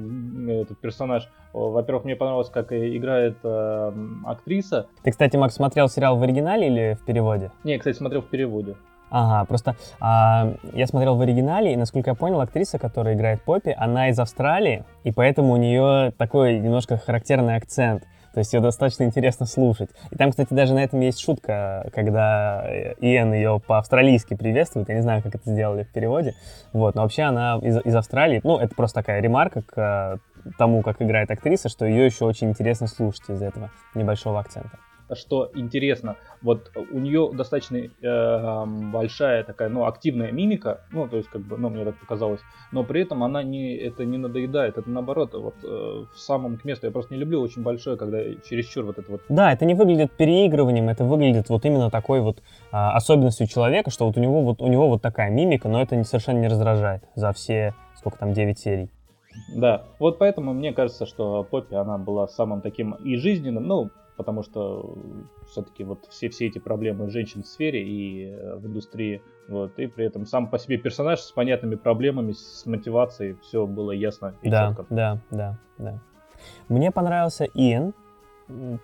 этот персонаж, во-первых, мне понравилось, как играет э, актриса. Ты, кстати, Макс, смотрел сериал в оригинале или в переводе? Не, кстати, смотрел в переводе. Ага, просто а, я смотрел в оригинале, и, насколько я понял, актриса, которая играет Поппи, она из Австралии, и поэтому у нее такой немножко характерный акцент. То есть ее достаточно интересно слушать. И там, кстати, даже на этом есть шутка, когда Иэн ее по-австралийски приветствует. Я не знаю, как это сделали в переводе. Вот, но вообще она из, из Австралии. Ну, это просто такая ремарка к э, тому, как играет актриса, что ее еще очень интересно слушать из-за этого небольшого акцента что интересно, вот у нее достаточно э, большая такая, ну, активная мимика, ну, то есть, как бы, ну, мне так показалось, но при этом она не, это не надоедает, это наоборот, вот э, в самом к месту, я просто не люблю очень большое, когда чересчур вот это вот. Да, это не выглядит переигрыванием, это выглядит вот именно такой вот а, особенностью человека, что вот у него вот, у него вот такая мимика, но это совершенно не раздражает за все, сколько там, 9 серий. Да, вот поэтому мне кажется, что Поппи, она была самым таким и жизненным, ну, потому что все-таки вот все, все эти проблемы женщин в сфере и э, в индустрии, вот, и при этом сам по себе персонаж с понятными проблемами, с мотивацией, все было ясно и да, четко. Да, да, да. Мне понравился Иэн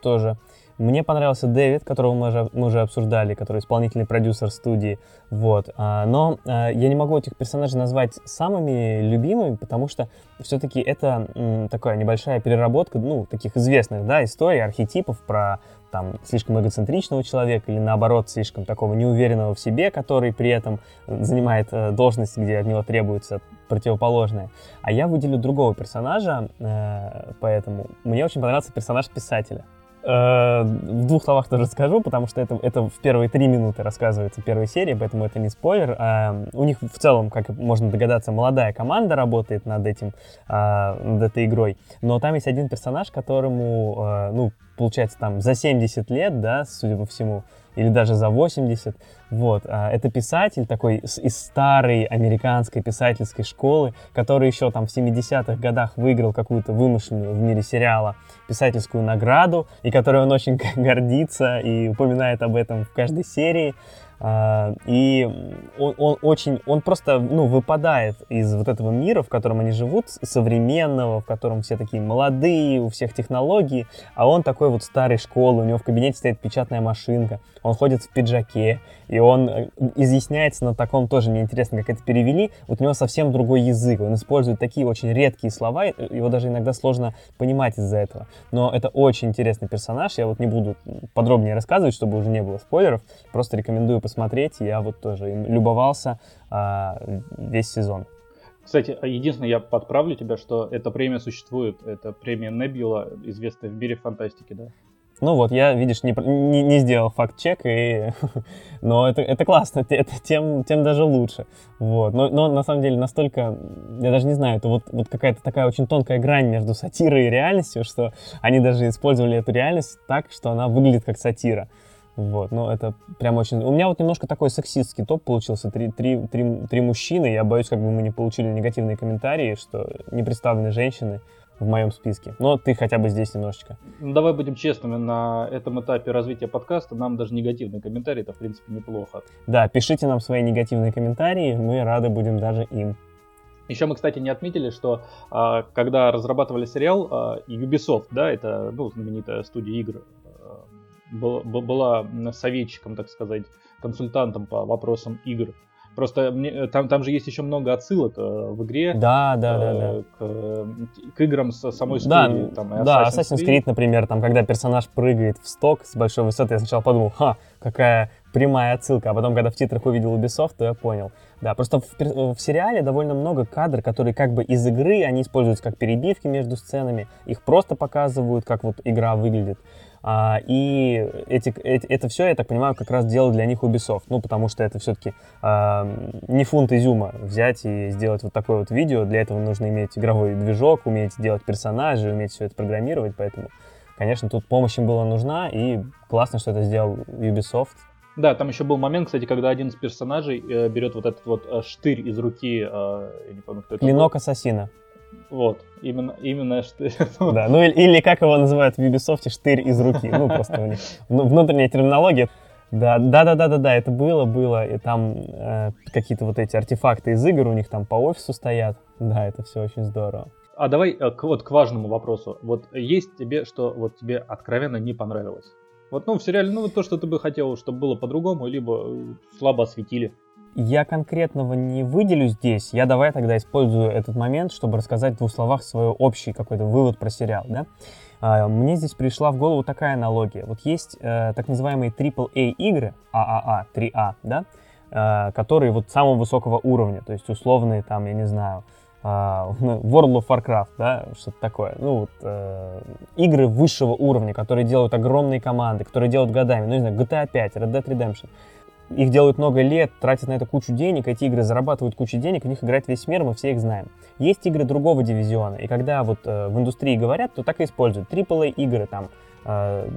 тоже. Мне понравился Дэвид, которого мы уже, мы уже обсуждали, который исполнительный продюсер студии. Вот. А, но а, я не могу этих персонажей назвать самыми любимыми, потому что все-таки это такая небольшая переработка, ну, таких известных, да, историй, архетипов про там слишком эгоцентричного человека или наоборот слишком такого неуверенного в себе, который при этом занимает э, должность, где от него требуется противоположное. А я выделю другого персонажа, э, поэтому мне очень понравился персонаж писателя. Э, в двух словах тоже скажу, потому что это, это в первые три минуты рассказывается первой серии, поэтому это не спойлер. А, у них в целом, как можно догадаться, молодая команда работает над этим, а, над этой игрой. Но там есть один персонаж, которому, а, ну, получается, там за 70 лет, да, судя по всему, или даже за 80. Вот. А, это писатель такой из старой американской писательской школы, который еще там в 70-х годах выиграл какую-то вымышленную в мире сериала писательскую награду, и которой он очень [laughs] гордится и упоминает об этом в каждой серии. А, и он, он очень, он просто, ну, выпадает из вот этого мира, в котором они живут, современного, в котором все такие молодые, у всех технологии, а он такой вот старой школы, у него в кабинете стоит печатная машинка, он ходит в пиджаке, и он э, изъясняется на таком тоже неинтересно, как это перевели, вот у него совсем другой язык, он использует такие очень редкие слова, его даже иногда сложно понимать из-за этого, но это очень интересный персонаж, я вот не буду подробнее рассказывать, чтобы уже не было спойлеров, просто рекомендую посмотреть, я вот тоже им любовался а, весь сезон. Кстати, единственное, я подправлю тебя, что эта премия существует. Это премия Небила, известная в мире фантастики, да? Ну вот, я, видишь, не, не, не сделал факт-чек, и... [laughs] но это, это классно, это тем, тем даже лучше. Вот. Но, но на самом деле настолько, я даже не знаю, это вот, вот какая-то такая очень тонкая грань между сатирой и реальностью, что они даже использовали эту реальность так, что она выглядит как сатира. Вот, ну это прям очень... У меня вот немножко такой сексистский топ получился. Три, три, три, три мужчины. Я боюсь, как бы мы не получили негативные комментарии, что не представлены женщины в моем списке. Но ты хотя бы здесь немножечко. Ну, давай будем честными, на этом этапе развития подкаста нам даже негативные комментарии, это в принципе неплохо. Да, пишите нам свои негативные комментарии, мы рады будем даже им. Еще мы, кстати, не отметили, что а, когда разрабатывали сериал а, Ubisoft, да, это ну, знаменитая студия игр, а, был, была советчиком, так сказать, консультантом по вопросам игр Просто мне, э, там, там же есть еще много отсылок э, в игре. Да, да, да, да. К, э, к играм с самой студии. Да, там, да Assassin's Creed. Creed, например, там, когда персонаж прыгает в сток с большой высоты, я сначала подумал, ха, какая прямая отсылка, а потом, когда в титрах увидел Ubisoft, то я понял. Да, просто в, в сериале довольно много кадров, которые как бы из игры, они используются как перебивки между сценами, их просто показывают, как вот игра выглядит. А, и эти, эти, это все, я так понимаю, как раз делал для них Ubisoft. Ну, потому что это все-таки а, не фунт изюма взять и сделать вот такое вот видео. Для этого нужно иметь игровой движок, уметь делать персонажей, уметь все это программировать. Поэтому, конечно, тут помощь им была нужна. И классно, что это сделал Ubisoft. Да, там еще был момент, кстати, когда один из персонажей э, берет вот этот вот э, штырь из руки, э, я не помню, кто это Клинок был. ассасина. Вот, именно, именно штырь. [laughs] Да, ну или, или как его называют в Ubisoft, штырь из руки. Ну, просто у них внутренняя терминология. Да, да, да, да, да, да, это было, было. И там э, какие-то вот эти артефакты из игр у них там по офису стоят. Да, это все очень здорово. А давай э, к, вот к важному вопросу. Вот есть тебе, что вот тебе откровенно не понравилось? Вот, ну, в сериале, ну, вот то, что ты бы хотел, чтобы было по-другому, либо э, слабо осветили. Я конкретного не выделю здесь. Я давай тогда использую этот момент, чтобы рассказать в двух словах свой общий какой-то вывод про сериал, да? А, мне здесь пришла в голову такая аналогия. Вот есть э, так называемые AAA игры, ААА, 3А, да? Э, которые вот самого высокого уровня, то есть условные там, я не знаю, э, [laughs] World of Warcraft, да, что-то такое. Ну вот э, игры высшего уровня, которые делают огромные команды, которые делают годами, ну не знаю, GTA 5, Red Dead Redemption их делают много лет, тратят на это кучу денег, эти игры зарабатывают кучу денег, в них играет весь мир, мы все их знаем. Есть игры другого дивизиона, и когда вот э, в индустрии говорят, то так и используют. AAA игры там, э,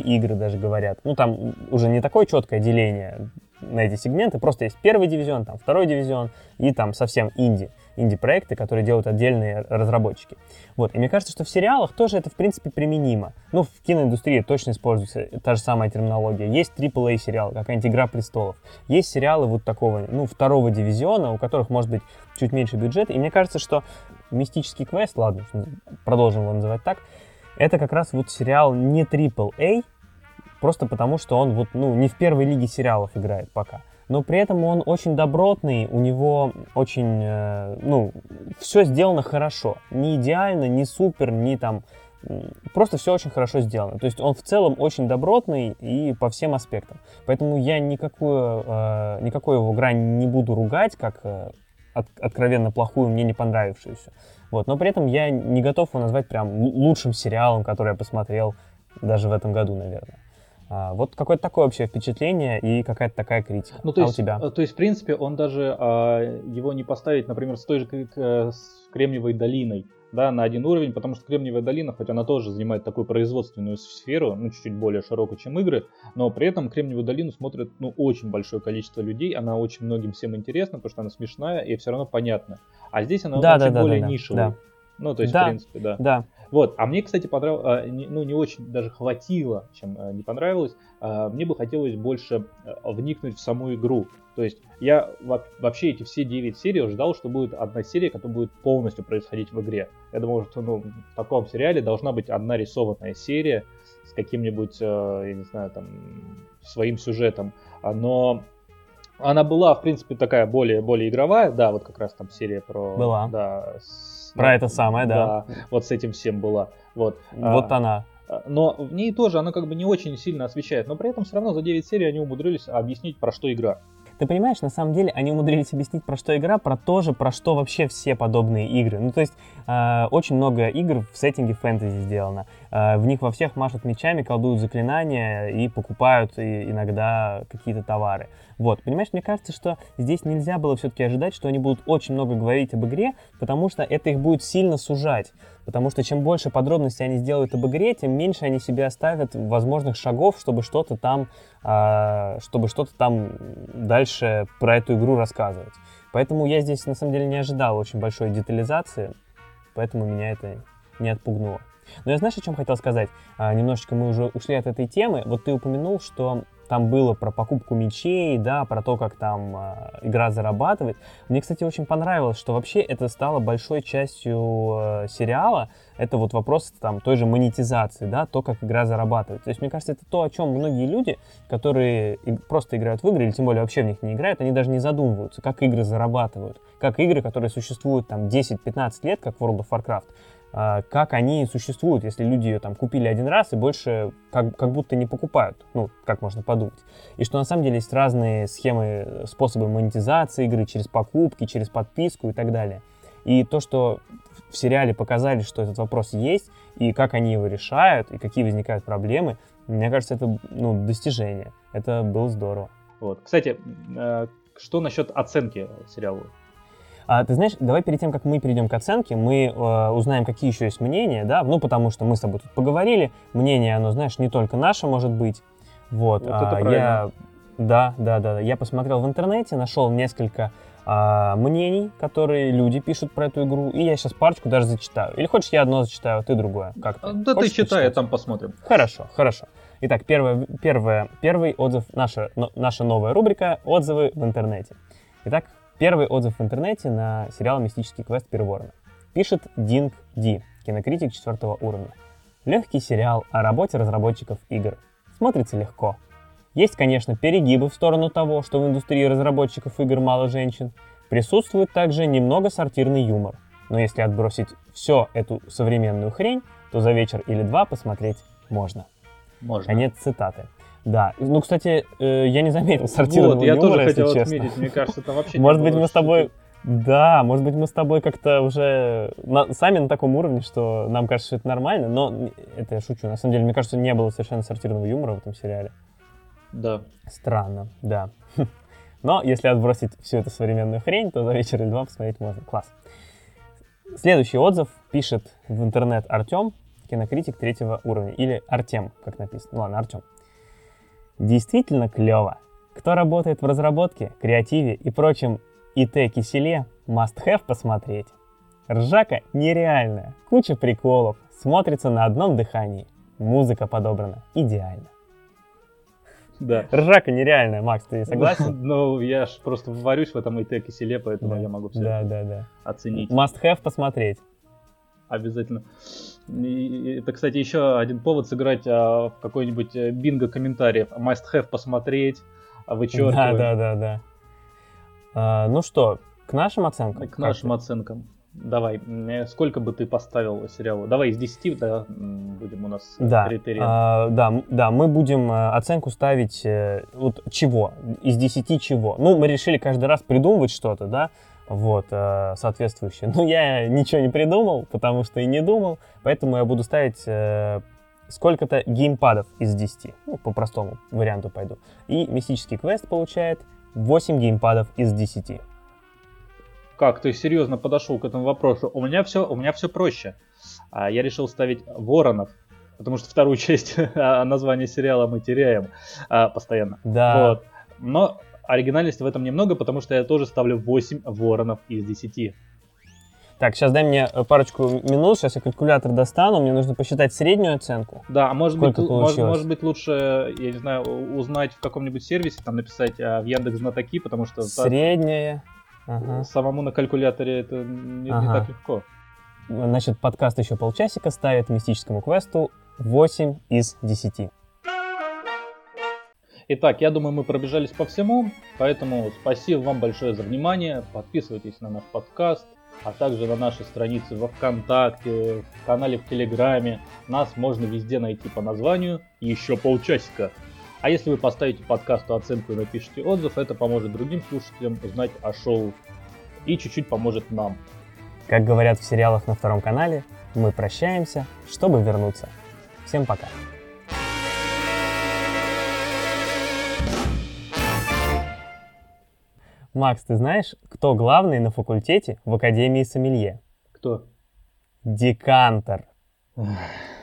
игры даже говорят. Ну там уже не такое четкое деление на эти сегменты, просто есть первый дивизион, там второй дивизион и там совсем инди инди-проекты, которые делают отдельные разработчики. Вот. И мне кажется, что в сериалах тоже это, в принципе, применимо. Ну, в киноиндустрии точно используется та же самая терминология. Есть AAA сериалы, какая-нибудь «Игра престолов». Есть сериалы вот такого, ну, второго дивизиона, у которых может быть чуть меньше бюджета. И мне кажется, что «Мистический квест», ладно, продолжим его называть так, это как раз вот сериал не AAA, просто потому что он вот, ну, не в первой лиге сериалов играет пока но при этом он очень добротный, у него очень, э, ну, все сделано хорошо. Не идеально, не супер, не там, просто все очень хорошо сделано. То есть он в целом очень добротный и по всем аспектам. Поэтому я никакую, э, никакую его грань не буду ругать, как э, от, откровенно плохую, мне не понравившуюся. Вот. Но при этом я не готов его назвать прям лучшим сериалом, который я посмотрел даже в этом году, наверное. А, вот какое-то такое общее впечатление и какая-то такая критика. Ну, то а есть, у тебя? То есть, в принципе, он даже а, его не поставить, например, с той же как, с Кремниевой долиной, да, на один уровень, потому что Кремниевая долина, хоть она тоже занимает такую производственную сферу, ну, чуть-чуть более широкую, чем игры, но при этом Кремниевую долину смотрит, ну, очень большое количество людей, она очень многим всем интересна, потому что она смешная и все равно понятна. А здесь она да, очень да, более да, да, нишевая. Да. Ну, то есть, да, в принципе, да. Да. Вот, а мне, кстати, понравилось, ну, не очень даже хватило, чем э, не понравилось. А, мне бы хотелось больше э, вникнуть в саму игру. То есть я вообще эти все 9 серий ждал, что будет одна серия, которая будет полностью происходить в игре. Я думал, что ну, в таком сериале должна быть одна рисованная серия с каким-нибудь, э, я не знаю, там, своим сюжетом. А, но она была, в принципе, такая более, более игровая. Да, вот как раз там серия про... Была. Да, с, про это самое, да. да. Вот с этим всем была. Вот, вот а, она. Но в ней тоже она как бы не очень сильно освещает. Но при этом все равно за 9 серий они умудрились объяснить, про что игра. Ты понимаешь, на самом деле они умудрились объяснить, про что игра, про то же, про что вообще все подобные игры. Ну, то есть э, очень много игр в сеттинге фэнтези сделано. Э, в них во всех машут мечами, колдуют заклинания и покупают и иногда какие-то товары. Вот, понимаешь, мне кажется, что здесь нельзя было все-таки ожидать, что они будут очень много говорить об игре, потому что это их будет сильно сужать. Потому что чем больше подробностей они сделают об игре, тем меньше они себе оставят возможных шагов, чтобы что-то там, э, чтобы что-то там дальше про эту игру рассказывать. Поэтому я здесь на самом деле не ожидал очень большой детализации, поэтому меня это не отпугнуло. Но я знаешь, о чем хотел сказать? А, немножечко мы уже ушли от этой темы. Вот ты упомянул, что там было про покупку мечей, да, про то, как там э, игра зарабатывает. Мне, кстати, очень понравилось, что вообще это стало большой частью э, сериала. Это вот вопрос там той же монетизации, да, то, как игра зарабатывает. То есть, мне кажется, это то, о чем многие люди, которые просто играют в игры, или тем более вообще в них не играют, они даже не задумываются, как игры зарабатывают. Как игры, которые существуют там 10-15 лет, как World of Warcraft, а, как они существуют, если люди ее там купили один раз и больше как, как будто не покупают, ну, как можно подумать. И что на самом деле есть разные схемы, способы монетизации игры через покупки, через подписку и так далее. И то, что в сериале показали, что этот вопрос есть, и как они его решают, и какие возникают проблемы, мне кажется, это ну, достижение. Это было здорово. Вот. Кстати, э, что насчет оценки сериала? А, ты знаешь, давай перед тем, как мы перейдем к оценке, мы э, узнаем, какие еще есть мнения, да, ну, потому что мы с тобой тут поговорили, мнение, оно, знаешь, не только наше может быть, вот. вот это а, я, да, да, да, я посмотрел в интернете, нашел несколько а, мнений, которые люди пишут про эту игру, и я сейчас парочку даже зачитаю. Или хочешь, я одно зачитаю, а ты другое? Как ты? Да хочешь ты читай, а там посмотрим. Хорошо, хорошо. Итак, первое, первое, первый отзыв, наша, наша новая рубрика «Отзывы в интернете». Итак, Первый отзыв в интернете на сериал «Мистический квест Перворона». Пишет Динг Ди, кинокритик четвертого уровня. Легкий сериал о работе разработчиков игр. Смотрится легко. Есть, конечно, перегибы в сторону того, что в индустрии разработчиков игр мало женщин. Присутствует также немного сортирный юмор. Но если отбросить всю эту современную хрень, то за вечер или два посмотреть можно. Можно. Конец цитаты. Да. Ну, кстати, э, я не заметил сортированного Вот, я юмора, тоже хотел честно. отметить. Мне кажется, это вообще [laughs] Может быть, мы с тобой... Да, может быть, мы с тобой как-то уже на, сами на таком уровне, что нам кажется, что это нормально, но это я шучу. На самом деле, мне кажется, не было совершенно сортированного юмора в этом сериале. Да. Странно, да. [laughs] Но если отбросить всю эту современную хрень, то за вечер или два посмотреть можно. Класс. Следующий отзыв пишет в интернет Артем, кинокритик третьего уровня. Или Артем, как написано. Ну ладно, Артем. Действительно клево. Кто работает в разработке, креативе и прочем ИТ-киселе, must have посмотреть. Ржака нереальная, куча приколов, смотрится на одном дыхании. Музыка подобрана идеально. Да. Ржака нереальная, Макс, ты согласен? [laughs] Ну, я ж просто варюсь в этом ИТ-киселе, поэтому я могу все оценить. Must have посмотреть. Обязательно. И Это, кстати, еще один повод сыграть а, в какой-нибудь э, бинго комментариев. Must have посмотреть, а Да, вычеркиваем. да, да, да. А, ну что, к нашим оценкам? К нашим ты? оценкам. Давай, э, сколько бы ты поставил сериалу? Давай из 10, да, будем у нас э, Да, критерии. а, да, да, мы будем оценку ставить вот чего, из 10 чего. Ну, мы решили каждый раз придумывать что-то, да, вот, э, соответствующее. [laughs] Но я ничего не придумал, потому что и не думал, поэтому я буду ставить э, сколько-то геймпадов из 10. Ну, по простому варианту пойду. И мистический квест получает 8 геймпадов из 10. Как ты серьезно подошел к этому вопросу? У меня все, у меня все проще. А, я решил ставить воронов, потому что вторую [laughs] часть названия сериала мы теряем а, постоянно. Да. Вот. Но оригинальности в этом немного, потому что я тоже ставлю 8 воронов из 10. Так, сейчас дай мне э, парочку минут, сейчас я калькулятор достану, мне нужно посчитать среднюю оценку. Да, а может быть, может, может быть лучше, я не знаю, узнать в каком-нибудь сервисе, там написать а, в Яндекс Знатоки, потому что Средняя. Ага. самому на калькуляторе это не, не Ага. так легко. Значит, подкаст еще полчасика ставит мистическому квесту 8 из 10. Итак, я думаю, мы пробежались по всему, поэтому спасибо вам большое за внимание. Подписывайтесь на наш подкаст, а также на наши страницы во ВКонтакте, в канале в Телеграме. Нас можно везде найти по названию «Еще полчасика». А если вы поставите подкасту оценку и напишите отзыв, это поможет другим слушателям узнать о шоу и чуть-чуть поможет нам. Как говорят в сериалах на втором канале, мы прощаемся, чтобы вернуться. Всем пока. Макс, ты знаешь, кто главный на факультете в Академии Сомелье? Кто? Декантор. Эх.